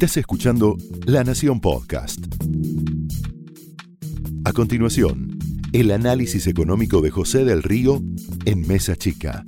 Estás escuchando La Nación Podcast. A continuación, el análisis económico de José del Río en Mesa Chica.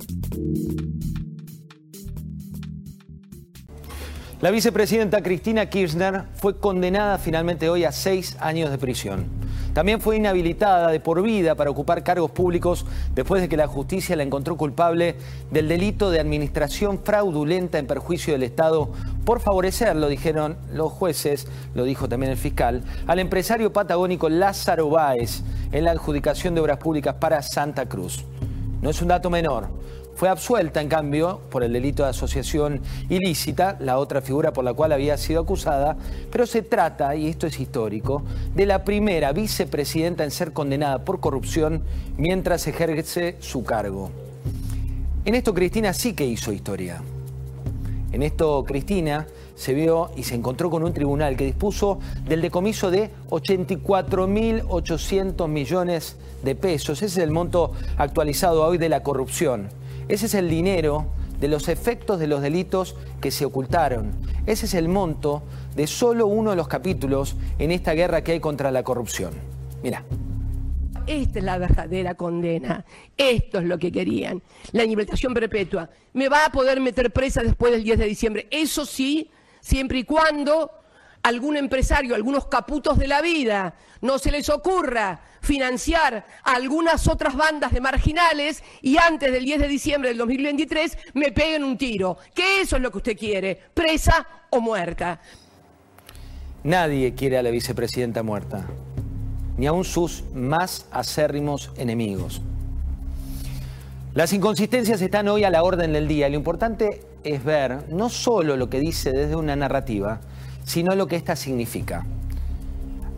La vicepresidenta Cristina Kirchner fue condenada finalmente hoy a seis años de prisión. También fue inhabilitada de por vida para ocupar cargos públicos después de que la justicia la encontró culpable del delito de administración fraudulenta en perjuicio del Estado por favorecer, lo dijeron los jueces, lo dijo también el fiscal, al empresario patagónico Lázaro Báez en la adjudicación de obras públicas para Santa Cruz. No es un dato menor. Fue absuelta, en cambio, por el delito de asociación ilícita, la otra figura por la cual había sido acusada, pero se trata, y esto es histórico, de la primera vicepresidenta en ser condenada por corrupción mientras ejerce su cargo. En esto Cristina sí que hizo historia. En esto Cristina se vio y se encontró con un tribunal que dispuso del decomiso de 84.800 millones de pesos. Ese es el monto actualizado hoy de la corrupción. Ese es el dinero de los efectos de los delitos que se ocultaron. Ese es el monto de solo uno de los capítulos en esta guerra que hay contra la corrupción. Mira. Esta es la verdadera condena. Esto es lo que querían. La inhabilitación perpetua. Me va a poder meter presa después del 10 de diciembre. Eso sí, siempre y cuando algún empresario, algunos caputos de la vida, no se les ocurra financiar a algunas otras bandas de marginales y antes del 10 de diciembre del 2023 me peguen un tiro. Que eso es lo que usted quiere, presa o muerta. Nadie quiere a la vicepresidenta muerta, ni aun sus más acérrimos enemigos. Las inconsistencias están hoy a la orden del día lo importante es ver no solo lo que dice desde una narrativa, sino lo que ésta significa.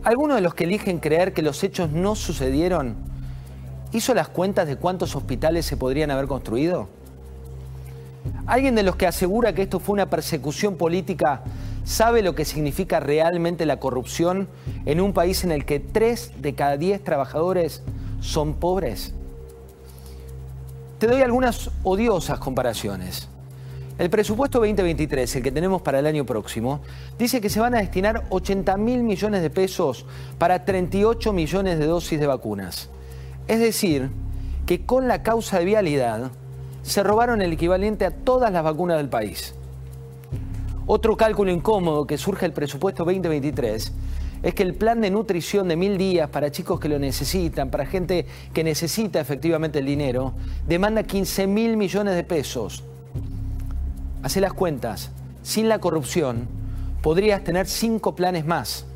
¿Alguno de los que eligen creer que los hechos no sucedieron hizo las cuentas de cuántos hospitales se podrían haber construido? ¿Alguien de los que asegura que esto fue una persecución política sabe lo que significa realmente la corrupción en un país en el que tres de cada diez trabajadores son pobres? Te doy algunas odiosas comparaciones. El presupuesto 2023, el que tenemos para el año próximo, dice que se van a destinar 80 mil millones de pesos para 38 millones de dosis de vacunas. Es decir, que con la causa de vialidad se robaron el equivalente a todas las vacunas del país. Otro cálculo incómodo que surge del presupuesto 2023 es que el plan de nutrición de mil días para chicos que lo necesitan, para gente que necesita efectivamente el dinero, demanda 15 mil millones de pesos Hace las cuentas. Sin la corrupción, podrías tener cinco planes más.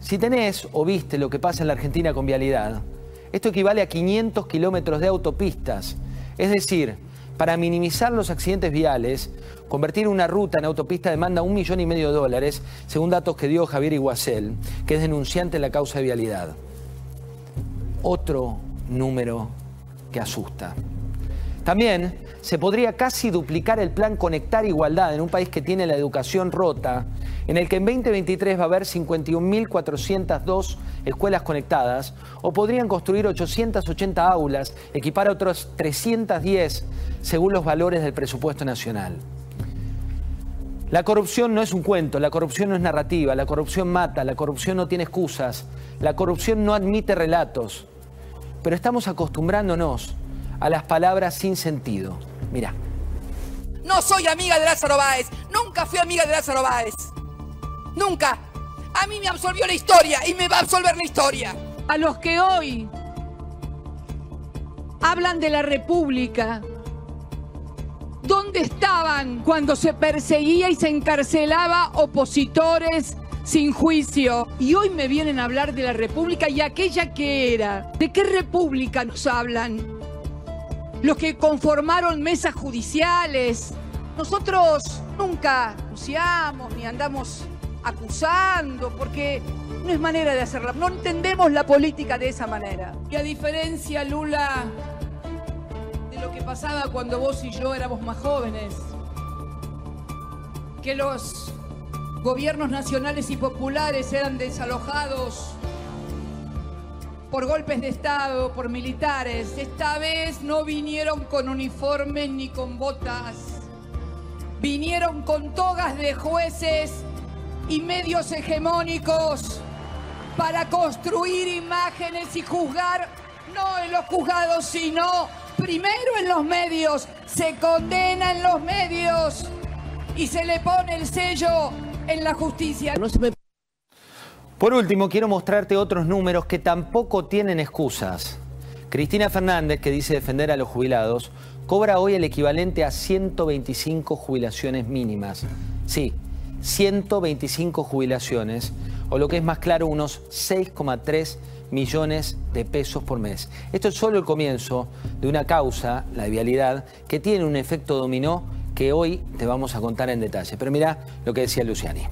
Si tenés o viste lo que pasa en la Argentina con vialidad, esto equivale a 500 kilómetros de autopistas. Es decir, para minimizar los accidentes viales, convertir una ruta en autopista demanda un millón y medio de dólares, según datos que dio Javier Iguacel, que es denunciante en la causa de vialidad. Otro número que asusta. También se podría casi duplicar el plan Conectar Igualdad en un país que tiene la educación rota, en el que en 2023 va a haber 51.402 escuelas conectadas, o podrían construir 880 aulas, equipar a otros 310 según los valores del presupuesto nacional. La corrupción no es un cuento, la corrupción no es narrativa, la corrupción mata, la corrupción no tiene excusas, la corrupción no admite relatos, pero estamos acostumbrándonos a las palabras sin sentido. Mira. No soy amiga de Lázaro Báez. Nunca fui amiga de Lázaro Báez. Nunca. A mí me absolvió la historia y me va a absolver la historia. A los que hoy hablan de la República, ¿dónde estaban cuando se perseguía y se encarcelaba opositores sin juicio? Y hoy me vienen a hablar de la República y aquella que era. ¿De qué República nos hablan? Los que conformaron mesas judiciales. Nosotros nunca anunciamos ni andamos acusando, porque no es manera de hacerla. No entendemos la política de esa manera. Y a diferencia, Lula, de lo que pasaba cuando vos y yo éramos más jóvenes, que los gobiernos nacionales y populares eran desalojados por golpes de Estado, por militares. Esta vez no vinieron con uniformes ni con botas. vinieron con togas de jueces y medios hegemónicos para construir imágenes y juzgar, no en los juzgados, sino primero en los medios. Se condena en los medios y se le pone el sello en la justicia. Por último, quiero mostrarte otros números que tampoco tienen excusas. Cristina Fernández, que dice defender a los jubilados, cobra hoy el equivalente a 125 jubilaciones mínimas. Sí, 125 jubilaciones, o lo que es más claro, unos 6,3 millones de pesos por mes. Esto es solo el comienzo de una causa, la vialidad, que tiene un efecto dominó que hoy te vamos a contar en detalle. Pero mira lo que decía Luciani.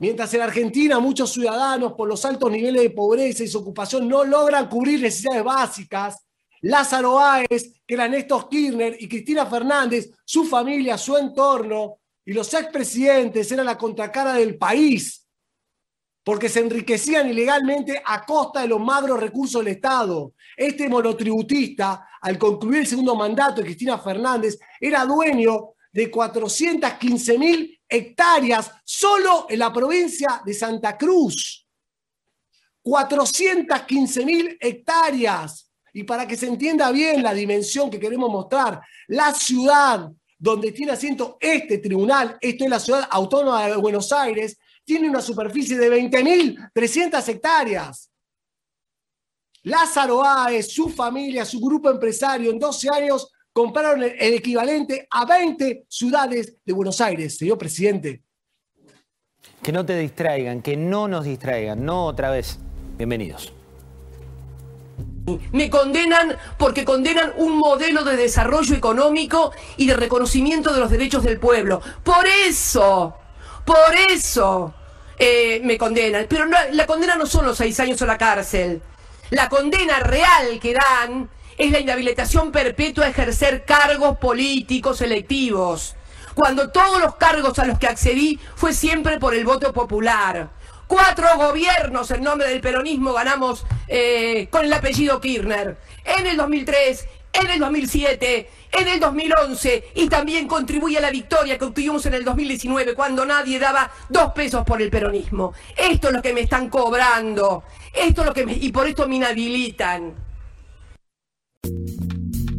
Mientras en Argentina muchos ciudadanos por los altos niveles de pobreza y su ocupación no logran cubrir necesidades básicas, Lázaro Báez, que era Néstor Kirchner y Cristina Fernández, su familia, su entorno y los expresidentes eran la contracara del país, porque se enriquecían ilegalmente a costa de los magros recursos del Estado. Este monotributista, al concluir el segundo mandato de Cristina Fernández, era dueño de 415 mil hectáreas solo en la provincia de Santa Cruz. 415 mil hectáreas. Y para que se entienda bien la dimensión que queremos mostrar, la ciudad donde tiene asiento este tribunal, esto es la ciudad autónoma de Buenos Aires, tiene una superficie de 20.300 hectáreas. Lázaro Aes, su familia, su grupo empresario, en 12 años compraron el equivalente a 20 ciudades de Buenos Aires, señor presidente. Que no te distraigan, que no nos distraigan, no otra vez. Bienvenidos. Me condenan porque condenan un modelo de desarrollo económico y de reconocimiento de los derechos del pueblo. Por eso, por eso eh, me condenan. Pero la condena no son los seis años o la cárcel. La condena real que dan es la inhabilitación perpetua a ejercer cargos políticos electivos, cuando todos los cargos a los que accedí fue siempre por el voto popular. Cuatro gobiernos en nombre del peronismo ganamos eh, con el apellido Kirchner. En el 2003, en el 2007, en el 2011 y también contribuye a la victoria que obtuvimos en el 2019 cuando nadie daba dos pesos por el peronismo. Esto es lo que me están cobrando. Esto es lo que me, y por esto me inhabilitan.